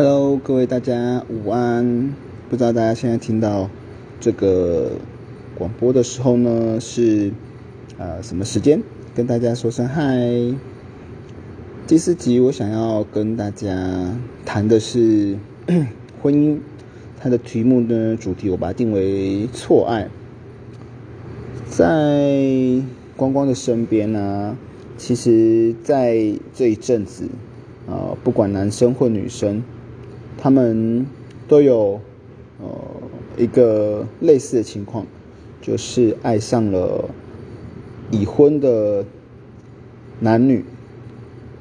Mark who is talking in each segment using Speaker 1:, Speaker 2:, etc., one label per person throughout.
Speaker 1: Hello，各位大家午安。不知道大家现在听到这个广播的时候呢，是呃什么时间？跟大家说声嗨。第四集我想要跟大家谈的是 婚姻，它的题目呢主题我把它定为错爱。在光光的身边呢，其实在这一阵子啊，不管男生或女生，他们都有。呃，一个类似的情况，就是爱上了已婚的男女，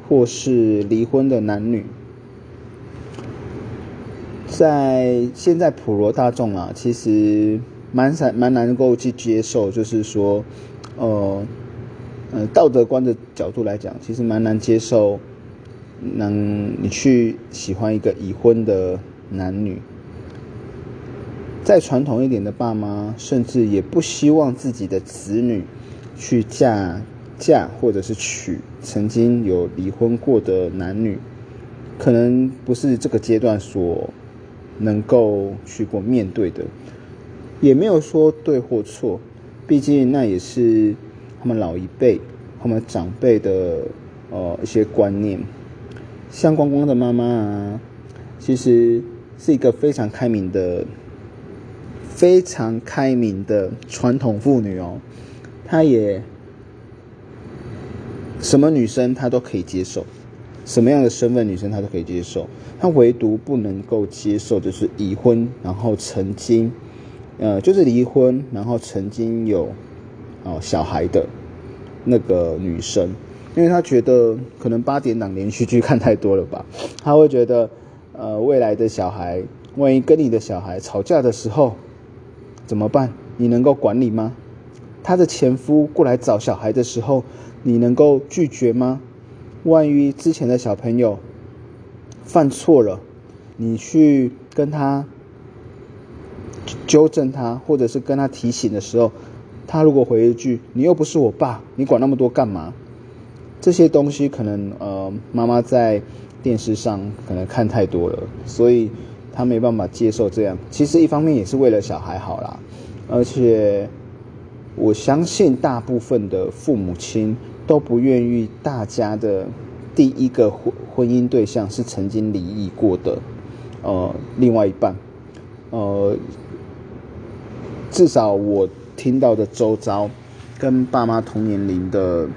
Speaker 1: 或是离婚的男女，在现在普罗大众啊，其实蛮难蛮难够去接受，就是说，呃，呃，道德观的角度来讲，其实蛮难接受，能你去喜欢一个已婚的男女。再传统一点的爸妈，甚至也不希望自己的子女去嫁嫁或者是娶曾经有离婚过的男女，可能不是这个阶段所能够去过面对的，也没有说对或错，毕竟那也是他们老一辈、他们长辈的呃一些观念。像光光的妈妈啊，其实是一个非常开明的。非常开明的传统妇女哦，她也什么女生她都可以接受，什么样的身份女生她都可以接受，她唯独不能够接受的是已婚，然后曾经，呃，就是离婚，然后曾经有哦小孩的那个女生，因为她觉得可能八点档连续剧看太多了吧，她会觉得呃未来的小孩，万一跟你的小孩吵架的时候。怎么办？你能够管理吗？她的前夫过来找小孩的时候，你能够拒绝吗？万一之前的小朋友犯错了，你去跟他纠正他，或者是跟他提醒的时候，他如果回一句“你又不是我爸，你管那么多干嘛？”这些东西可能呃，妈妈在电视上可能看太多了，所以。她没办法接受这样，其实一方面也是为了小孩好啦，而且我相信大部分的父母亲都不愿意大家的第一个婚婚姻对象是曾经离异过的，呃，另外一半，呃，至少我听到的周遭跟爸妈同年龄的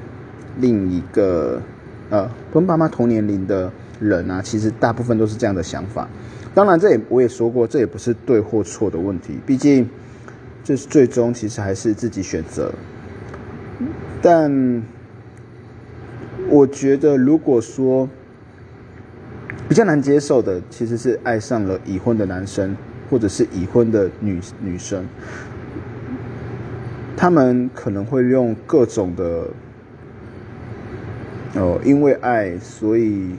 Speaker 1: 另一个，呃，跟爸妈同年龄的人啊，其实大部分都是这样的想法。当然，这也我也说过，这也不是对或错的问题。毕竟，这是最终其实还是自己选择。但我觉得，如果说比较难接受的，其实是爱上了已婚的男生，或者是已婚的女女生，他们可能会用各种的哦，因为爱，所以。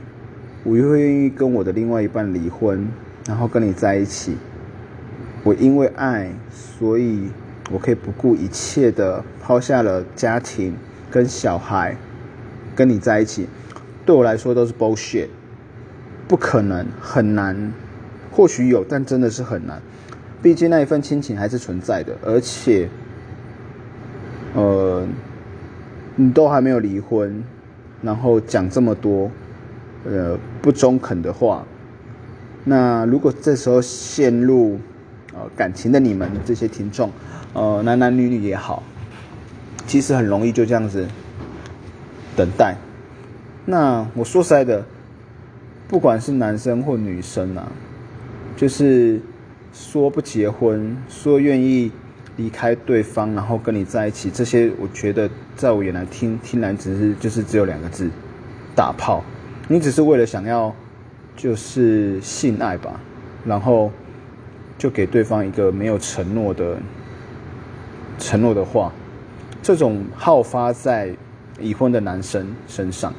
Speaker 1: 我又会愿意跟我的另外一半离婚，然后跟你在一起。我因为爱，所以我可以不顾一切的抛下了家庭跟小孩，跟你在一起。对我来说都是 bullshit，不可能，很难。或许有，但真的是很难。毕竟那一份亲情还是存在的，而且，呃，你都还没有离婚，然后讲这么多。呃，不中肯的话，那如果这时候陷入呃感情的你们这些听众，呃男男女女也好，其实很容易就这样子等待。那我说实在的，不管是男生或女生啊，就是说不结婚，说愿意离开对方，然后跟你在一起，这些我觉得在我眼来听听来只是就是只有两个字，打炮。你只是为了想要，就是性爱吧，然后就给对方一个没有承诺的承诺的话，这种好发在已婚的男生身上，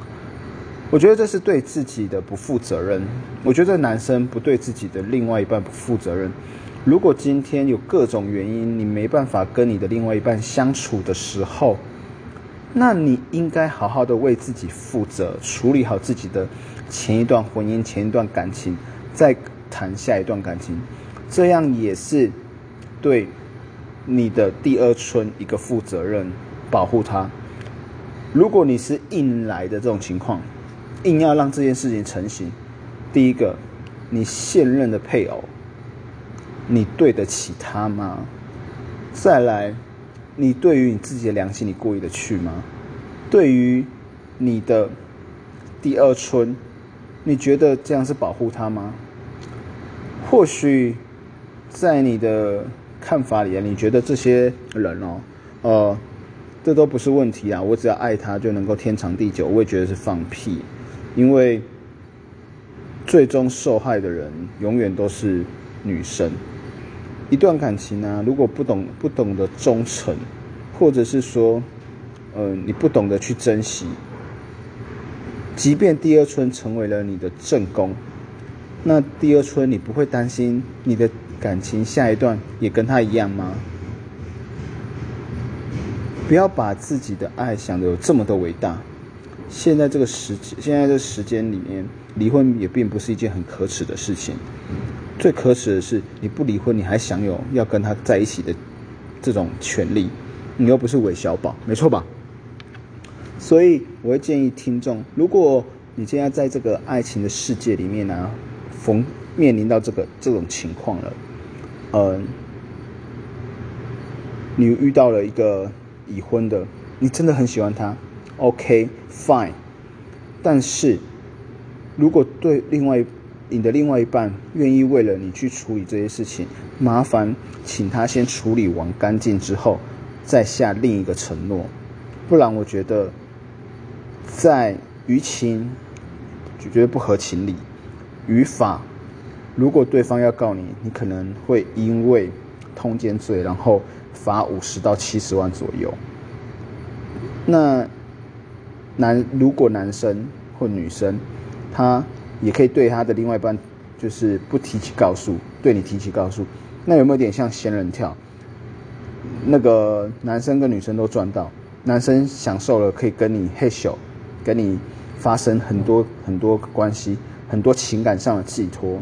Speaker 1: 我觉得这是对自己的不负责任。我觉得男生不对自己的另外一半不负责任。如果今天有各种原因，你没办法跟你的另外一半相处的时候，那你应该好好的为自己负责，处理好自己的前一段婚姻、前一段感情，再谈下一段感情，这样也是对你的第二春一个负责任，保护他。如果你是硬来的这种情况，硬要让这件事情成型，第一个，你现任的配偶，你对得起他吗？再来，你对于你自己的良心，你过意得去吗？对于你的第二春，你觉得这样是保护他吗？或许在你的看法里，你觉得这些人哦，呃。这都不是问题啊！我只要爱他就能够天长地久，我也觉得是放屁。因为最终受害的人永远都是女生。一段感情呢，如果不懂不懂得忠诚，或者是说，呃，你不懂得去珍惜，即便第二春成为了你的正宫，那第二春你不会担心你的感情下一段也跟他一样吗？不要把自己的爱想的有这么的伟大。现在这个时，现在这时间里面，离婚也并不是一件很可耻的事情。最可耻的是，你不离婚，你还享有要跟他在一起的这种权利，你又不是韦小宝，没错吧？所以，我会建议听众，如果你现在在这个爱情的世界里面呢，逢面临到这个这种情况了，嗯，你遇到了一个。已婚的，你真的很喜欢他，OK，Fine。但是，如果对另外你的另外一半愿意为了你去处理这些事情，麻烦请他先处理完干净之后，再下另一个承诺。不然，我觉得在于情就觉得不合情理，于法，如果对方要告你，你可能会因为通奸罪，然后。罚五十到七十万左右。那男如果男生或女生，他也可以对他的另外一半，就是不提起告诉，对你提起告诉，那有没有点像仙人跳？那个男生跟女生都赚到，男生享受了可以跟你嘿咻，跟你发生很多很多关系，很多情感上的寄托，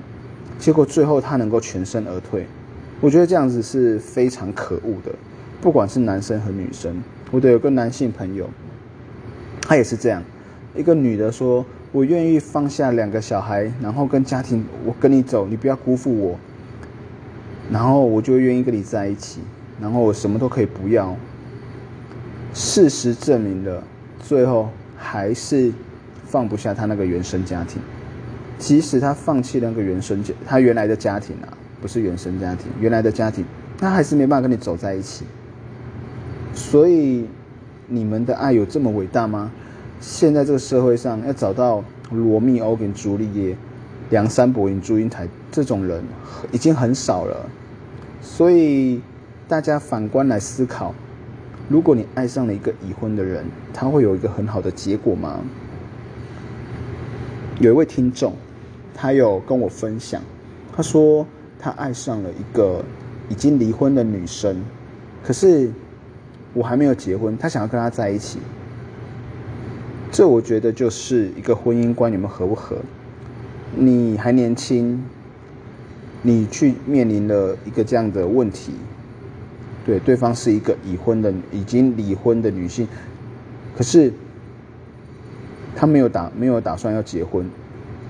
Speaker 1: 结果最后他能够全身而退。我觉得这样子是非常可恶的，不管是男生和女生。我的有个男性朋友，他也是这样。一个女的说：“我愿意放下两个小孩，然后跟家庭，我跟你走，你不要辜负我。然后我就愿意跟你在一起，然后我什么都可以不要。”事实证明了，最后还是放不下他那个原生家庭。即使他放弃那个原生家，他原来的家庭啊。不是原生家庭，原来的家庭，他还是没办法跟你走在一起。所以，你们的爱有这么伟大吗？现在这个社会上，要找到罗密欧跟朱丽叶、梁山伯与祝英台这种人，已经很少了。所以，大家反观来思考：如果你爱上了一个已婚的人，他会有一个很好的结果吗？有一位听众，他有跟我分享，他说。他爱上了一个已经离婚的女生，可是我还没有结婚，他想要跟她在一起。这我觉得就是一个婚姻观，你们合不合？你还年轻，你去面临了一个这样的问题，对，对方是一个已婚的、已经离婚的女性，可是他没有打没有打算要结婚，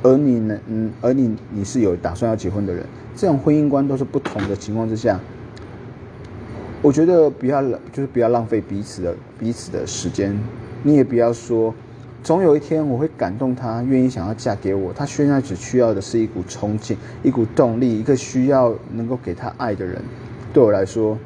Speaker 1: 而你呢？嗯，而你你是有打算要结婚的人。这种婚姻观都是不同的情况之下，我觉得不要就是不要浪费彼此的彼此的时间。你也不要说，总有一天我会感动她，愿意想要嫁给我。她现在只需要的是一股冲劲，一股动力，一个需要能够给她爱的人。对我来说，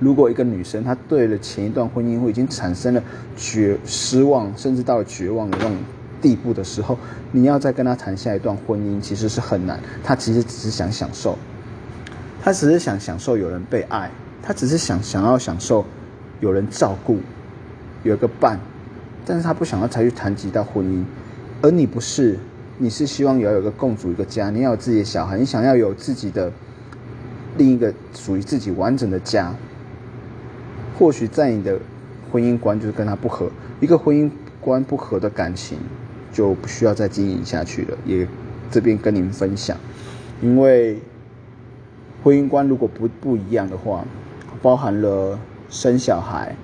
Speaker 1: 如果一个女生她对了前一段婚姻，会已经产生了绝失望，甚至到了绝望的那种。地步的时候，你要再跟她谈下一段婚姻，其实是很难。她其实只是想享受，他只是想享受有人被爱，他只是想想要享受有人照顾，有个伴，但是他不想要才去谈及到婚姻。而你不是，你是希望要有个共组一个家，你要有自己的小孩，你想要有自己的另一个属于自己完整的家。或许在你的婚姻观就是跟他不合，一个婚姻观不合的感情。就不需要再经营下去了，也这边跟您分享，因为婚姻观如果不不一样的话，包含了生小孩，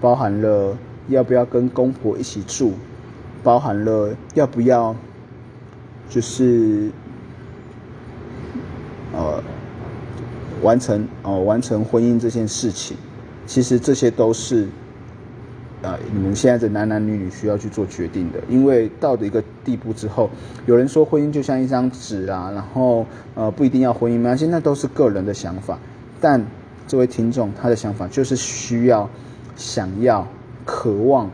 Speaker 1: 包含了要不要跟公婆一起住，包含了要不要就是呃完成哦完成婚姻这件事情，其实这些都是。啊，你们现在的男男女女需要去做决定的，因为到了一个地步之后，有人说婚姻就像一张纸啊，然后呃不一定要婚姻吗？现在都是个人的想法，但这位听众他的想法就是需要、想要、渴望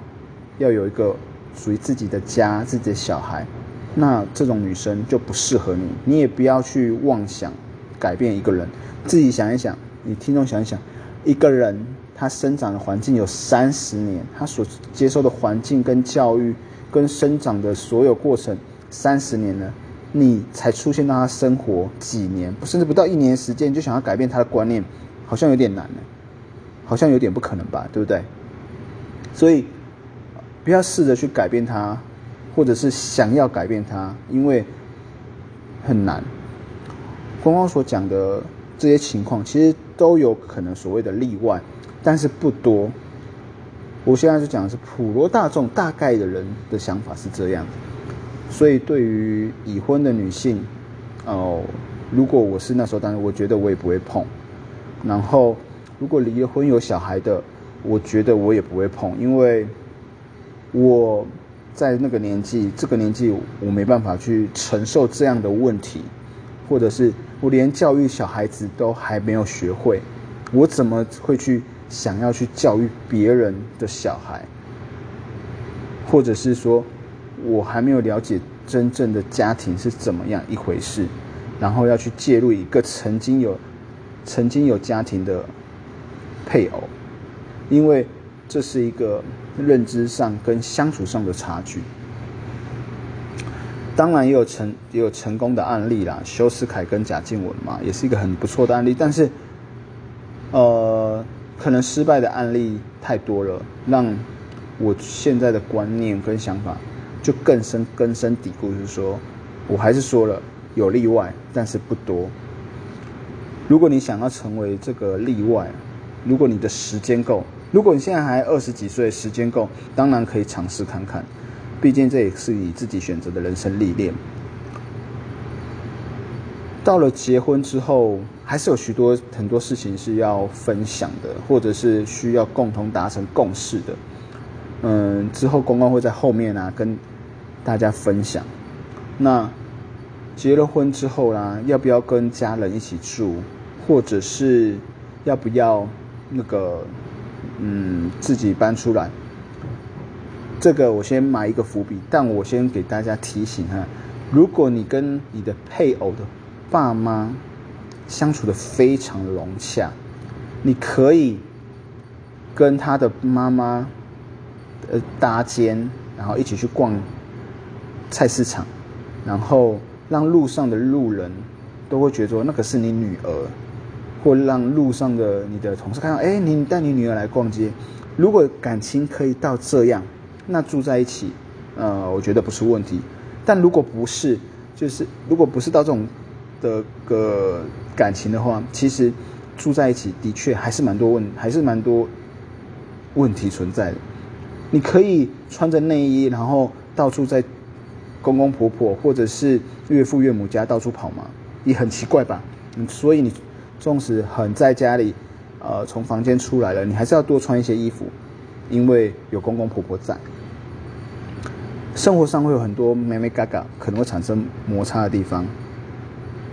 Speaker 1: 要有一个属于自己的家、自己的小孩，那这种女生就不适合你，你也不要去妄想改变一个人，自己想一想，你听众想一想，一个人。他生长的环境有三十年，他所接受的环境跟教育跟生长的所有过程三十年了，你才出现到他生活几年，甚至不到一年时间就想要改变他的观念，好像有点难呢，好像有点不可能吧，对不对？所以不要试着去改变他，或者是想要改变他，因为很难。刚刚所讲的这些情况，其实都有可能所谓的例外。但是不多，我现在就讲的是普罗大众大概的人的想法是这样，所以对于已婚的女性，哦，如果我是那时候，当然我觉得我也不会碰。然后，如果离了婚有小孩的，我觉得我也不会碰，因为我在那个年纪，这个年纪我没办法去承受这样的问题，或者是我连教育小孩子都还没有学会，我怎么会去？想要去教育别人的小孩，或者是说，我还没有了解真正的家庭是怎么样一回事，然后要去介入一个曾经有、曾经有家庭的配偶，因为这是一个认知上跟相处上的差距。当然也有成也有成功的案例啦，修斯凯跟贾静雯嘛，也是一个很不错的案例，但是，呃。可能失败的案例太多了，让我现在的观念跟想法就更深根深蒂固，就是说，我还是说了有例外，但是不多。如果你想要成为这个例外，如果你的时间够，如果你现在还二十几岁，时间够，当然可以尝试看看，毕竟这也是你自己选择的人生历练。到了结婚之后，还是有许多很多事情是要分享的，或者是需要共同达成共识的。嗯，之后公公会在后面啊跟大家分享。那结了婚之后啦，要不要跟家人一起住，或者是要不要那个嗯自己搬出来？这个我先埋一个伏笔，但我先给大家提醒哈，如果你跟你的配偶的爸妈相处的非常融洽，你可以跟他的妈妈呃搭肩，然后一起去逛菜市场，然后让路上的路人都会觉得那个是你女儿，或让路上的你的同事看到，哎，你带你女儿来逛街。如果感情可以到这样，那住在一起，呃，我觉得不是问题。但如果不是，就是如果不是到这种。的个感情的话，其实住在一起的确还是蛮多问，还是蛮多问题存在的。你可以穿着内衣，然后到处在公公婆婆或者是岳父岳母家到处跑吗？也很奇怪吧。所以你纵使很在家里，呃，从房间出来了，你还是要多穿一些衣服，因为有公公婆婆在。生活上会有很多咩咩嘎嘎，可能会产生摩擦的地方。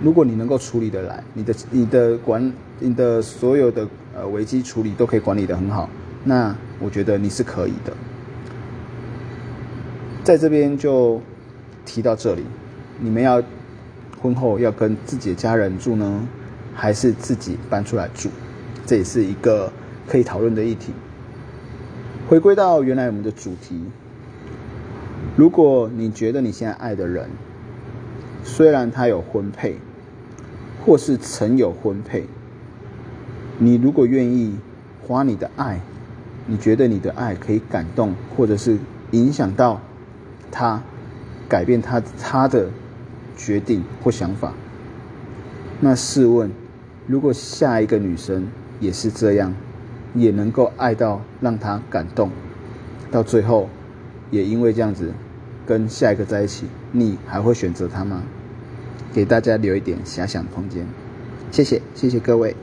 Speaker 1: 如果你能够处理得来，你的你的管你的所有的呃危机处理都可以管理得很好，那我觉得你是可以的。在这边就提到这里，你们要婚后要跟自己的家人住呢，还是自己搬出来住？这也是一个可以讨论的议题。回归到原来我们的主题，如果你觉得你现在爱的人，虽然他有婚配，或是曾有婚配，你如果愿意花你的爱，你觉得你的爱可以感动，或者是影响到他，改变他他的决定或想法。那试问，如果下一个女生也是这样，也能够爱到让她感动，到最后也因为这样子跟下一个在一起，你还会选择她吗？给大家留一点遐想空间。谢谢，谢谢各位。